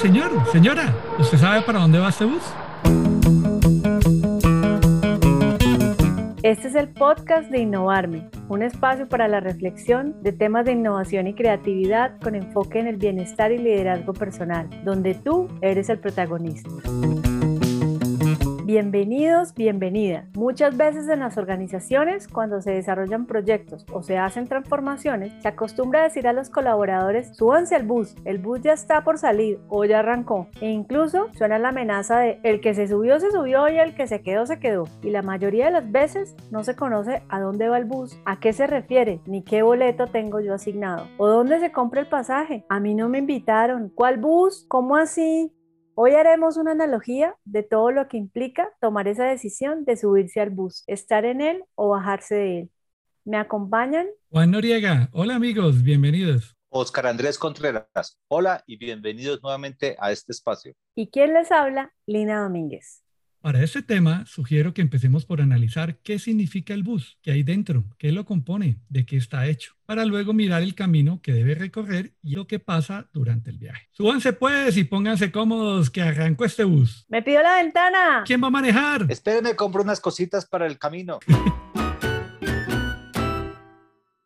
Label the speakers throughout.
Speaker 1: señor, señora, ¿usted sabe para dónde va este bus?
Speaker 2: Este es el podcast de Innovarme, un espacio para la reflexión de temas de innovación y creatividad con enfoque en el bienestar y liderazgo personal, donde tú eres el protagonista. Bienvenidos, bienvenida. Muchas veces en las organizaciones, cuando se desarrollan proyectos o se hacen transformaciones, se acostumbra decir a los colaboradores, súbanse al bus, el bus ya está por salir o ya arrancó. E incluso suena la amenaza de el que se subió, se subió y el que se quedó, se quedó. Y la mayoría de las veces no se conoce a dónde va el bus, a qué se refiere, ni qué boleto tengo yo asignado, o dónde se compra el pasaje. A mí no me invitaron. ¿Cuál bus? ¿Cómo así? Hoy haremos una analogía de todo lo que implica tomar esa decisión de subirse al bus, estar en él o bajarse de él. ¿Me acompañan?
Speaker 1: Juan Noriega, hola amigos, bienvenidos.
Speaker 3: Oscar Andrés Contreras, hola y bienvenidos nuevamente a este espacio.
Speaker 2: ¿Y quién les habla? Lina Domínguez.
Speaker 1: Para este tema, sugiero que empecemos por analizar qué significa el bus, qué hay dentro, qué lo compone, de qué está hecho, para luego mirar el camino que debe recorrer y lo que pasa durante el viaje. Súbanse pues y pónganse cómodos que arrancó este bus.
Speaker 2: ¡Me pido la ventana!
Speaker 1: ¿Quién va a manejar?
Speaker 3: Espérenme, compro unas cositas para el camino.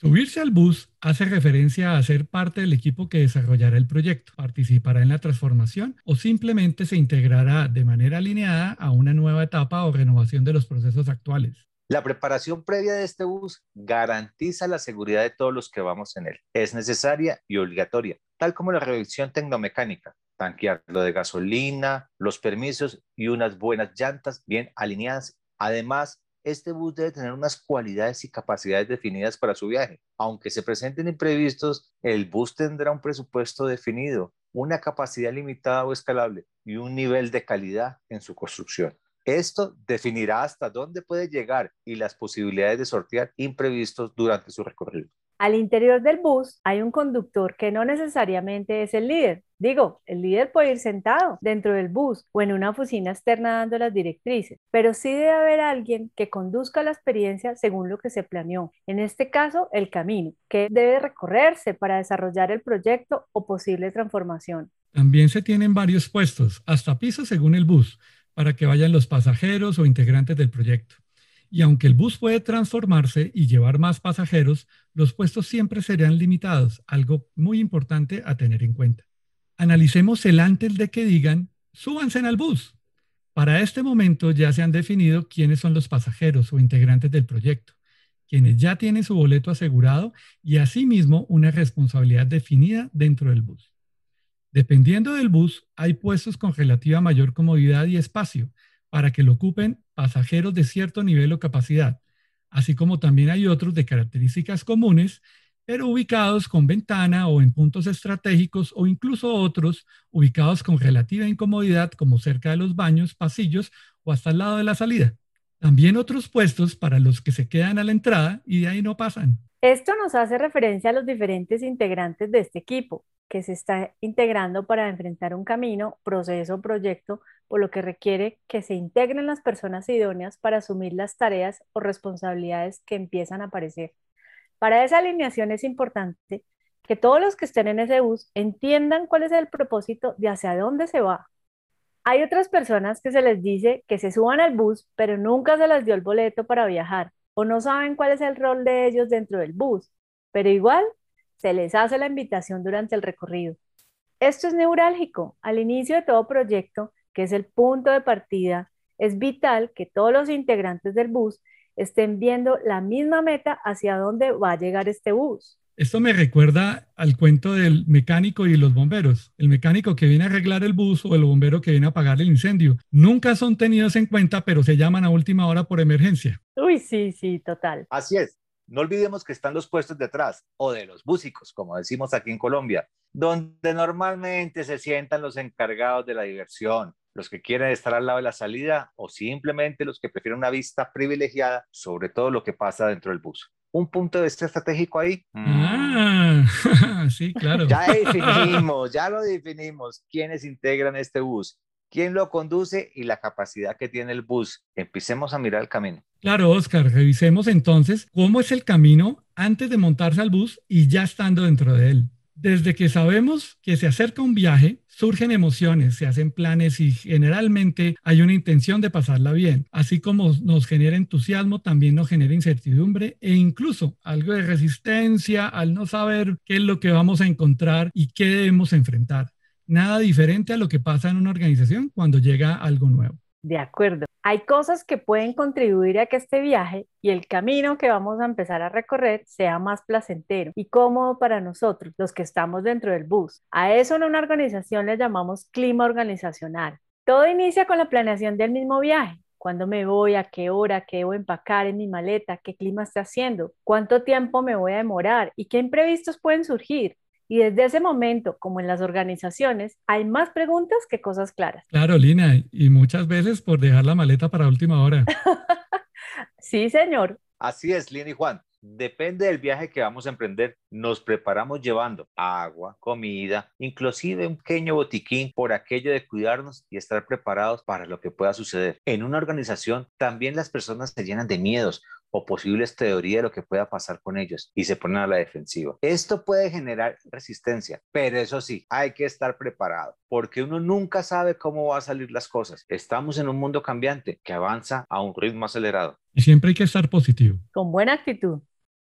Speaker 1: Subirse al bus hace referencia a ser parte del equipo que desarrollará el proyecto, participará en la transformación o simplemente se integrará de manera alineada a una nueva etapa o renovación de los procesos actuales.
Speaker 3: La preparación previa de este bus garantiza la seguridad de todos los que vamos en él. Es necesaria y obligatoria, tal como la revisión tecnomecánica, tanquearlo de gasolina, los permisos y unas buenas llantas bien alineadas. Además, este bus debe tener unas cualidades y capacidades definidas para su viaje. Aunque se presenten imprevistos, el bus tendrá un presupuesto definido, una capacidad limitada o escalable y un nivel de calidad en su construcción. Esto definirá hasta dónde puede llegar y las posibilidades de sortear imprevistos durante su recorrido.
Speaker 2: Al interior del bus hay un conductor que no necesariamente es el líder. Digo, el líder puede ir sentado dentro del bus o en una oficina externa dando las directrices, pero sí debe haber alguien que conduzca la experiencia según lo que se planeó. En este caso, el camino, que debe recorrerse para desarrollar el proyecto o posible transformación.
Speaker 1: También se tienen varios puestos, hasta pisos según el bus, para que vayan los pasajeros o integrantes del proyecto. Y aunque el bus puede transformarse y llevar más pasajeros, los puestos siempre serán limitados, algo muy importante a tener en cuenta. Analicemos el antes de que digan, súbanse el bus. Para este momento ya se han definido quiénes son los pasajeros o integrantes del proyecto, quienes ya tienen su boleto asegurado y asimismo una responsabilidad definida dentro del bus. Dependiendo del bus, hay puestos con relativa mayor comodidad y espacio, para que lo ocupen pasajeros de cierto nivel o capacidad, así como también hay otros de características comunes, pero ubicados con ventana o en puntos estratégicos o incluso otros ubicados con relativa incomodidad como cerca de los baños, pasillos o hasta al lado de la salida. También otros puestos para los que se quedan a la entrada y de ahí no pasan.
Speaker 2: Esto nos hace referencia a los diferentes integrantes de este equipo, que se está integrando para enfrentar un camino, proceso o proyecto, por lo que requiere que se integren las personas idóneas para asumir las tareas o responsabilidades que empiezan a aparecer. Para esa alineación es importante que todos los que estén en ese bus entiendan cuál es el propósito de hacia dónde se va. Hay otras personas que se les dice que se suban al bus, pero nunca se les dio el boleto para viajar o no saben cuál es el rol de ellos dentro del bus, pero igual se les hace la invitación durante el recorrido. Esto es neurálgico. Al inicio de todo proyecto, que es el punto de partida, es vital que todos los integrantes del bus estén viendo la misma meta hacia dónde va a llegar este bus.
Speaker 1: Esto me recuerda al cuento del mecánico y los bomberos. El mecánico que viene a arreglar el bus o el bombero que viene a apagar el incendio. Nunca son tenidos en cuenta, pero se llaman a última hora por emergencia.
Speaker 2: Uy, sí, sí, total.
Speaker 3: Así es. No olvidemos que están los puestos detrás o de los músicos, como decimos aquí en Colombia, donde normalmente se sientan los encargados de la diversión, los que quieren estar al lado de la salida o simplemente los que prefieren una vista privilegiada sobre todo lo que pasa dentro del bus. Un punto de vista estratégico ahí.
Speaker 1: Ah, sí, claro.
Speaker 3: Ya definimos, ya lo definimos quiénes integran este bus quién lo conduce y la capacidad que tiene el bus. Empecemos a mirar el camino.
Speaker 1: Claro, Oscar, revisemos entonces cómo es el camino antes de montarse al bus y ya estando dentro de él. Desde que sabemos que se acerca un viaje, surgen emociones, se hacen planes y generalmente hay una intención de pasarla bien. Así como nos genera entusiasmo, también nos genera incertidumbre e incluso algo de resistencia al no saber qué es lo que vamos a encontrar y qué debemos enfrentar. Nada diferente a lo que pasa en una organización cuando llega algo nuevo.
Speaker 2: De acuerdo. Hay cosas que pueden contribuir a que este viaje y el camino que vamos a empezar a recorrer sea más placentero y cómodo para nosotros, los que estamos dentro del bus. A eso en una organización le llamamos clima organizacional. Todo inicia con la planeación del mismo viaje. ¿Cuándo me voy? ¿A qué hora? ¿Qué debo empacar en mi maleta? ¿Qué clima está haciendo? ¿Cuánto tiempo me voy a demorar? ¿Y qué imprevistos pueden surgir? Y desde ese momento, como en las organizaciones, hay más preguntas que cosas claras.
Speaker 1: Claro, Lina, y muchas veces por dejar la maleta para última hora.
Speaker 2: sí, señor.
Speaker 3: Así es, Lina y Juan. Depende del viaje que vamos a emprender, nos preparamos llevando agua, comida, inclusive un pequeño botiquín por aquello de cuidarnos y estar preparados para lo que pueda suceder. En una organización también las personas se llenan de miedos o posibles teorías de lo que pueda pasar con ellos y se ponen a la defensiva. Esto puede generar resistencia, pero eso sí, hay que estar preparado porque uno nunca sabe cómo va a salir las cosas. Estamos en un mundo cambiante que avanza a un ritmo acelerado.
Speaker 1: Y siempre hay que estar positivo.
Speaker 2: Con buena actitud.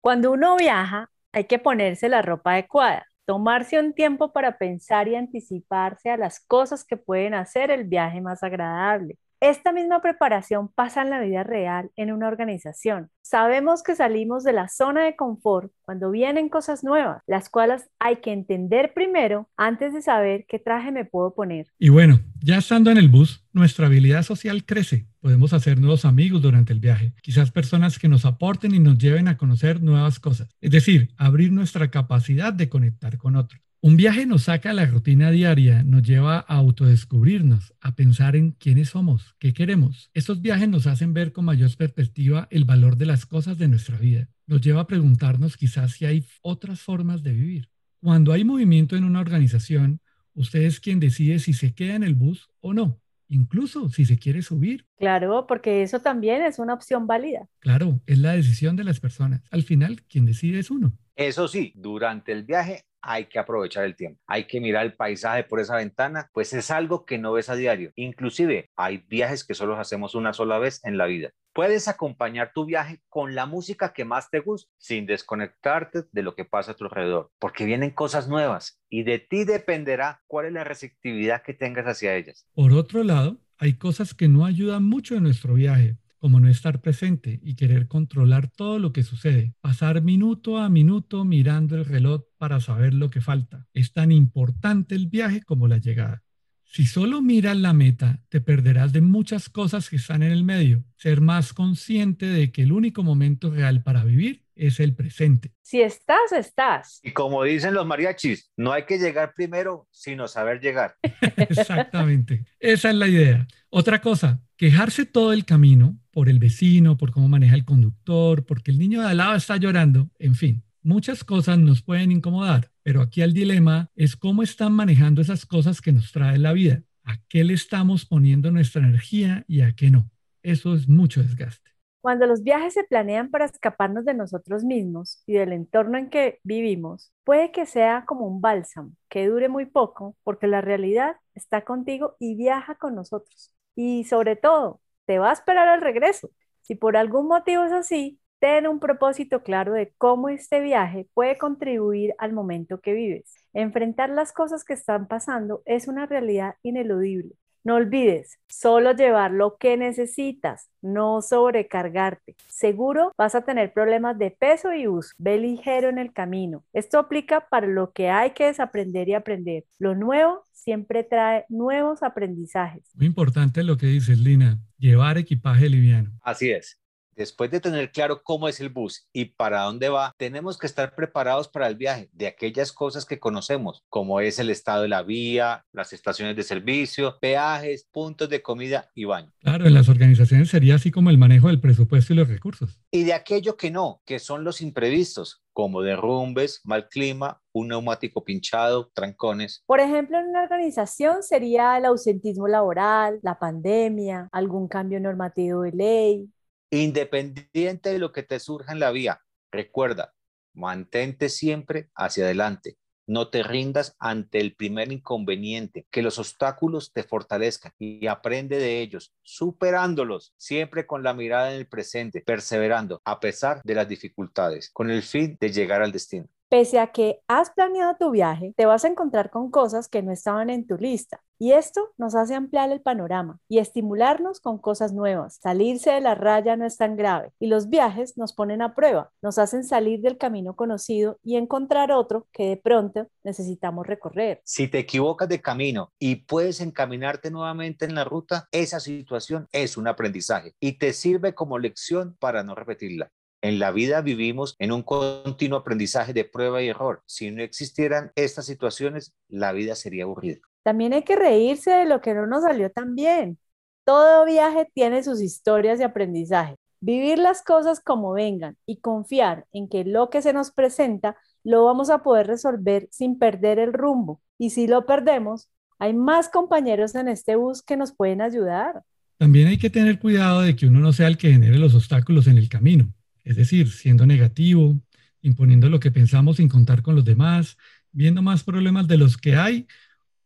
Speaker 2: Cuando uno viaja, hay que ponerse la ropa adecuada, tomarse un tiempo para pensar y anticiparse a las cosas que pueden hacer el viaje más agradable. Esta misma preparación pasa en la vida real en una organización. Sabemos que salimos de la zona de confort cuando vienen cosas nuevas, las cuales hay que entender primero antes de saber qué traje me puedo poner.
Speaker 1: Y bueno, ya estando en el bus, nuestra habilidad social crece. Podemos hacer nuevos amigos durante el viaje, quizás personas que nos aporten y nos lleven a conocer nuevas cosas, es decir, abrir nuestra capacidad de conectar con otros. Un viaje nos saca a la rutina diaria, nos lleva a autodescubrirnos, a pensar en quiénes somos, qué queremos. Estos viajes nos hacen ver con mayor perspectiva el valor de las cosas de nuestra vida. Nos lleva a preguntarnos quizás si hay otras formas de vivir. Cuando hay movimiento en una organización, usted es quien decide si se queda en el bus o no, incluso si se quiere subir.
Speaker 2: Claro, porque eso también es una opción válida.
Speaker 1: Claro, es la decisión de las personas. Al final, quien decide es uno.
Speaker 3: Eso sí, durante el viaje hay que aprovechar el tiempo. Hay que mirar el paisaje por esa ventana, pues es algo que no ves a diario. Inclusive hay viajes que solo hacemos una sola vez en la vida. Puedes acompañar tu viaje con la música que más te gusta, sin desconectarte de lo que pasa a tu alrededor, porque vienen cosas nuevas y de ti dependerá cuál es la receptividad que tengas hacia ellas.
Speaker 1: Por otro lado, hay cosas que no ayudan mucho en nuestro viaje, como no estar presente y querer controlar todo lo que sucede, pasar minuto a minuto mirando el reloj para saber lo que falta. Es tan importante el viaje como la llegada. Si solo miras la meta, te perderás de muchas cosas que están en el medio. Ser más consciente de que el único momento real para vivir es el presente.
Speaker 2: Si estás, estás.
Speaker 3: Y como dicen los mariachis, no hay que llegar primero, sino saber llegar.
Speaker 1: Exactamente. Esa es la idea. Otra cosa, quejarse todo el camino por el vecino, por cómo maneja el conductor, porque el niño de al lado está llorando, en fin, muchas cosas nos pueden incomodar, pero aquí el dilema es cómo están manejando esas cosas que nos trae la vida, a qué le estamos poniendo nuestra energía y a qué no. Eso es mucho desgaste.
Speaker 2: Cuando los viajes se planean para escaparnos de nosotros mismos y del entorno en que vivimos, puede que sea como un bálsamo, que dure muy poco, porque la realidad está contigo y viaja con nosotros. Y sobre todo, te va a esperar al regreso. Si por algún motivo es así, ten un propósito claro de cómo este viaje puede contribuir al momento que vives. Enfrentar las cosas que están pasando es una realidad ineludible. No olvides, solo llevar lo que necesitas, no sobrecargarte. Seguro vas a tener problemas de peso y uso. Ve ligero en el camino. Esto aplica para lo que hay que desaprender y aprender. Lo nuevo siempre trae nuevos aprendizajes.
Speaker 1: Muy importante lo que dices, Lina, llevar equipaje liviano.
Speaker 3: Así es. Después de tener claro cómo es el bus y para dónde va, tenemos que estar preparados para el viaje de aquellas cosas que conocemos, como es el estado de la vía, las estaciones de servicio, peajes, puntos de comida y baño.
Speaker 1: Claro, en las organizaciones sería así como el manejo del presupuesto y los recursos.
Speaker 3: Y de aquello que no, que son los imprevistos, como derrumbes, mal clima, un neumático pinchado, trancones.
Speaker 2: Por ejemplo, en una organización sería el ausentismo laboral, la pandemia, algún cambio normativo de ley,
Speaker 3: Independiente de lo que te surja en la vía, recuerda, mantente siempre hacia adelante. No te rindas ante el primer inconveniente, que los obstáculos te fortalezcan y aprende de ellos, superándolos, siempre con la mirada en el presente, perseverando a pesar de las dificultades, con el fin de llegar al destino.
Speaker 2: Pese a que has planeado tu viaje, te vas a encontrar con cosas que no estaban en tu lista. Y esto nos hace ampliar el panorama y estimularnos con cosas nuevas. Salirse de la raya no es tan grave y los viajes nos ponen a prueba, nos hacen salir del camino conocido y encontrar otro que de pronto necesitamos recorrer.
Speaker 3: Si te equivocas de camino y puedes encaminarte nuevamente en la ruta, esa situación es un aprendizaje y te sirve como lección para no repetirla. En la vida vivimos en un continuo aprendizaje de prueba y error. Si no existieran estas situaciones, la vida sería aburrida.
Speaker 2: También hay que reírse de lo que no nos salió tan bien. Todo viaje tiene sus historias de aprendizaje. Vivir las cosas como vengan y confiar en que lo que se nos presenta lo vamos a poder resolver sin perder el rumbo. Y si lo perdemos, hay más compañeros en este bus que nos pueden ayudar.
Speaker 1: También hay que tener cuidado de que uno no sea el que genere los obstáculos en el camino es decir, siendo negativo, imponiendo lo que pensamos sin contar con los demás, viendo más problemas de los que hay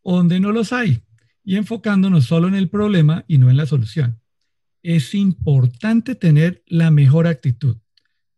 Speaker 1: o donde no los hay y enfocándonos solo en el problema y no en la solución. Es importante tener la mejor actitud.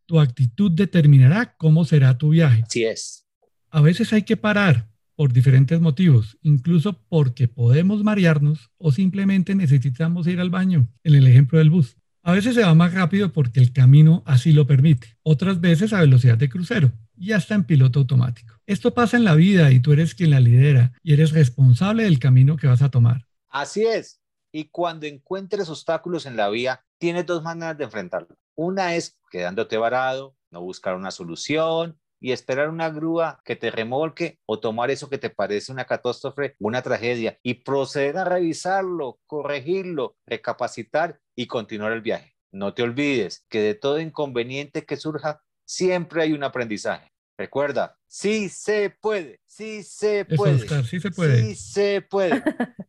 Speaker 1: Tu actitud determinará cómo será tu viaje.
Speaker 3: Así es.
Speaker 1: A veces hay que parar por diferentes motivos, incluso porque podemos marearnos o simplemente necesitamos ir al baño, en el ejemplo del bus. A veces se va más rápido porque el camino así lo permite, otras veces a velocidad de crucero y hasta en piloto automático. Esto pasa en la vida y tú eres quien la lidera y eres responsable del camino que vas a tomar.
Speaker 3: Así es. Y cuando encuentres obstáculos en la vía, tienes dos maneras de enfrentarlo. Una es quedándote varado, no buscar una solución y esperar una grúa que te remolque o tomar eso que te parece una catástrofe, una tragedia y proceder a revisarlo, corregirlo, recapacitar y continuar el viaje. No te olvides que de todo inconveniente que surja, siempre hay un aprendizaje. Recuerda, sí se puede, sí se puede.
Speaker 1: sí se puede.
Speaker 3: Sí se puede.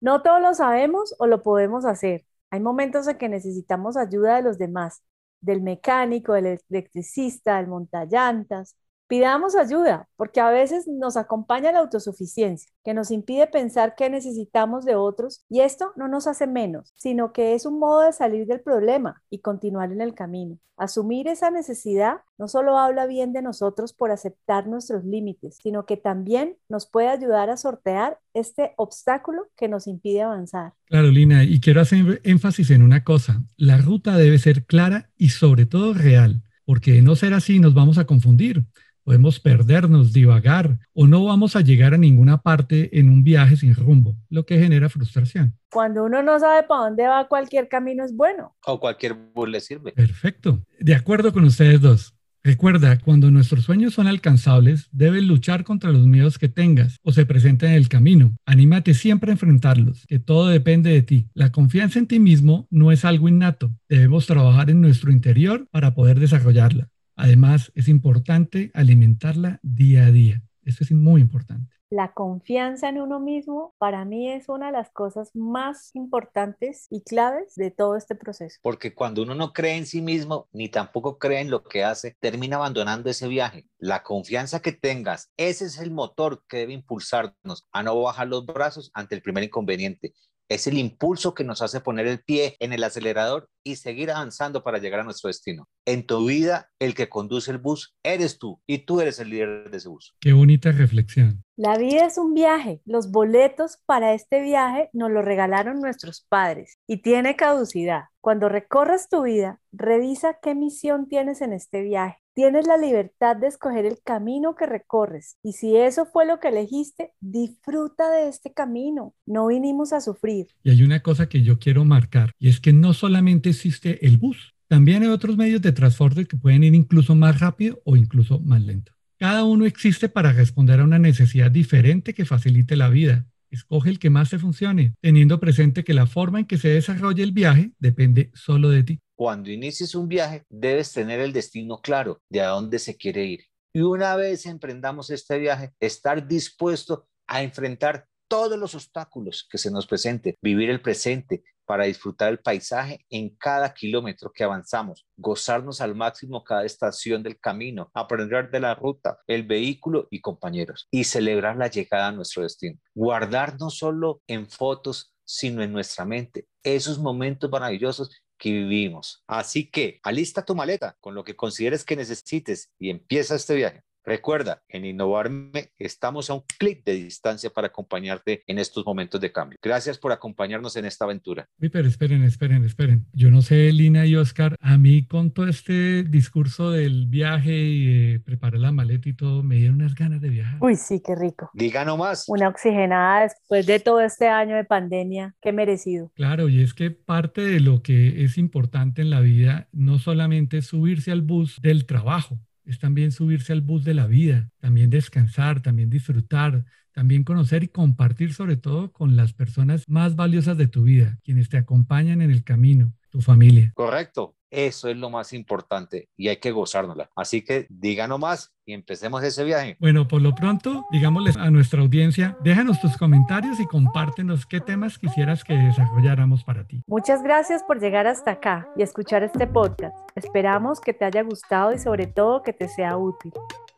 Speaker 2: no todo lo sabemos o lo podemos hacer. Hay momentos en que necesitamos ayuda de los demás, del mecánico, del electricista, del montallantas, Pidamos ayuda, porque a veces nos acompaña la autosuficiencia, que nos impide pensar que necesitamos de otros y esto no nos hace menos, sino que es un modo de salir del problema y continuar en el camino. Asumir esa necesidad no solo habla bien de nosotros por aceptar nuestros límites, sino que también nos puede ayudar a sortear este obstáculo que nos impide avanzar.
Speaker 1: Claro, Lina, y quiero hacer énfasis en una cosa, la ruta debe ser clara y sobre todo real, porque de no ser así nos vamos a confundir podemos perdernos, divagar o no vamos a llegar a ninguna parte en un viaje sin rumbo, lo que genera frustración.
Speaker 2: Cuando uno no sabe para dónde va, cualquier camino es bueno.
Speaker 3: O cualquier bus le sirve.
Speaker 1: Perfecto. De acuerdo con ustedes dos. Recuerda, cuando nuestros sueños son alcanzables, debes luchar contra los miedos que tengas o se presenten en el camino. Anímate siempre a enfrentarlos, que todo depende de ti. La confianza en ti mismo no es algo innato. Debemos trabajar en nuestro interior para poder desarrollarla. Además, es importante alimentarla día a día. Eso es muy importante.
Speaker 2: La confianza en uno mismo para mí es una de las cosas más importantes y claves de todo este proceso.
Speaker 3: Porque cuando uno no cree en sí mismo ni tampoco cree en lo que hace, termina abandonando ese viaje. La confianza que tengas, ese es el motor que debe impulsarnos a no bajar los brazos ante el primer inconveniente es el impulso que nos hace poner el pie en el acelerador y seguir avanzando para llegar a nuestro destino. En tu vida, el que conduce el bus eres tú y tú eres el líder de ese bus.
Speaker 1: Qué bonita reflexión.
Speaker 2: La vida es un viaje. Los boletos para este viaje nos los regalaron nuestros padres y tiene caducidad. Cuando recorras tu vida, revisa qué misión tienes en este viaje Tienes la libertad de escoger el camino que recorres y si eso fue lo que elegiste, disfruta de este camino. No vinimos a sufrir.
Speaker 1: Y hay una cosa que yo quiero marcar y es que no solamente existe el bus, también hay otros medios de transporte que pueden ir incluso más rápido o incluso más lento. Cada uno existe para responder a una necesidad diferente que facilite la vida. Escoge el que más te funcione, teniendo presente que la forma en que se desarrolle el viaje depende solo de ti.
Speaker 3: Cuando inicies un viaje, debes tener el destino claro de a dónde se quiere ir. Y una vez emprendamos este viaje, estar dispuesto a enfrentar todos los obstáculos que se nos presenten, vivir el presente para disfrutar el paisaje en cada kilómetro que avanzamos, gozarnos al máximo cada estación del camino, aprender de la ruta, el vehículo y compañeros, y celebrar la llegada a nuestro destino. Guardar no solo en fotos, sino en nuestra mente esos momentos maravillosos que vivimos. Así que alista tu maleta con lo que consideres que necesites y empieza este viaje. Recuerda, en Innovarme estamos a un clic de distancia para acompañarte en estos momentos de cambio. Gracias por acompañarnos en esta aventura.
Speaker 1: Uy, pero esperen, esperen, esperen. Yo no sé, Lina y Oscar, a mí con todo este discurso del viaje y preparar la maleta y todo, me dieron unas ganas de viajar.
Speaker 2: Uy, sí, qué rico.
Speaker 3: Diga nomás.
Speaker 2: Una oxigenada después de todo este año de pandemia, qué merecido.
Speaker 1: Claro, y es que parte de lo que es importante en la vida no solamente es subirse al bus del trabajo, es también subirse al bus de la vida, también descansar, también disfrutar, también conocer y compartir sobre todo con las personas más valiosas de tu vida, quienes te acompañan en el camino, tu familia.
Speaker 3: Correcto. Eso es lo más importante y hay que gozárnosla. Así que díganos más y empecemos ese viaje.
Speaker 1: Bueno, por lo pronto, digámosles a nuestra audiencia, déjanos tus comentarios y compártenos qué temas quisieras que desarrolláramos para ti.
Speaker 2: Muchas gracias por llegar hasta acá y escuchar este podcast. Esperamos que te haya gustado y sobre todo que te sea útil.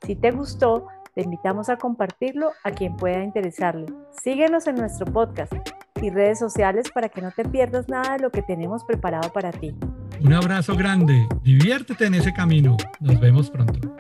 Speaker 2: Si te gustó, te invitamos a compartirlo a quien pueda interesarle. Síguenos en nuestro podcast y redes sociales para que no te pierdas nada de lo que tenemos preparado para ti.
Speaker 1: Un abrazo grande, diviértete en ese camino. Nos vemos pronto.